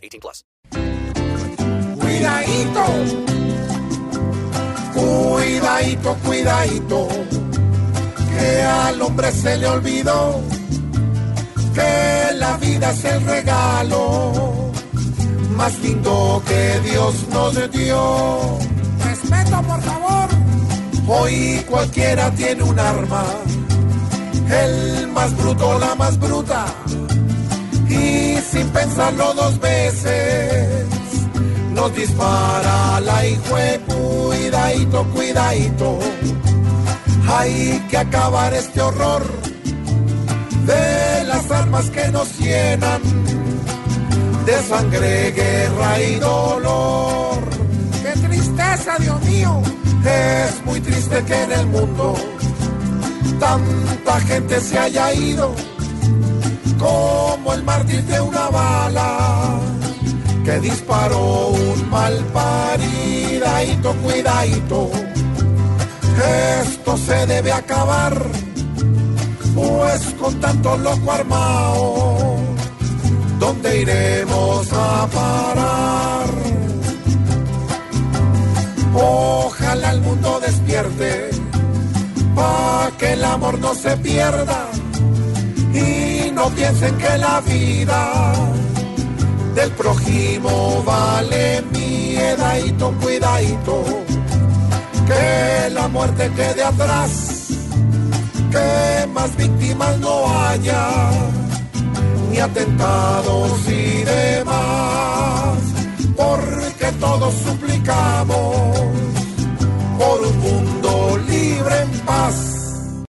18 plus. Cuidadito. Cuidadito, cuidadito. Que al hombre se le olvidó que la vida es el regalo más lindo que Dios nos dio. Respeto, por favor. Hoy cualquiera tiene un arma. El más bruto, la más bruta. Pensarlo dos veces, nos dispara la hijo cuidadito, cuidadito. Hay que acabar este horror de las armas que nos llenan de sangre, guerra y dolor. ¡Qué tristeza, Dios mío! Es muy triste que en el mundo tanta gente se haya ido como el mártir de una bala que disparó un mal paridadito, cuidadito. Esto se debe acabar, pues con tanto loco armado, ¿dónde iremos a parar? Ojalá el mundo despierte, pa' que el amor no se pierda y no piensen que la vida del prójimo vale miedadito, cuidadito, que la muerte quede atrás, que más víctimas no haya, ni atentados y demás,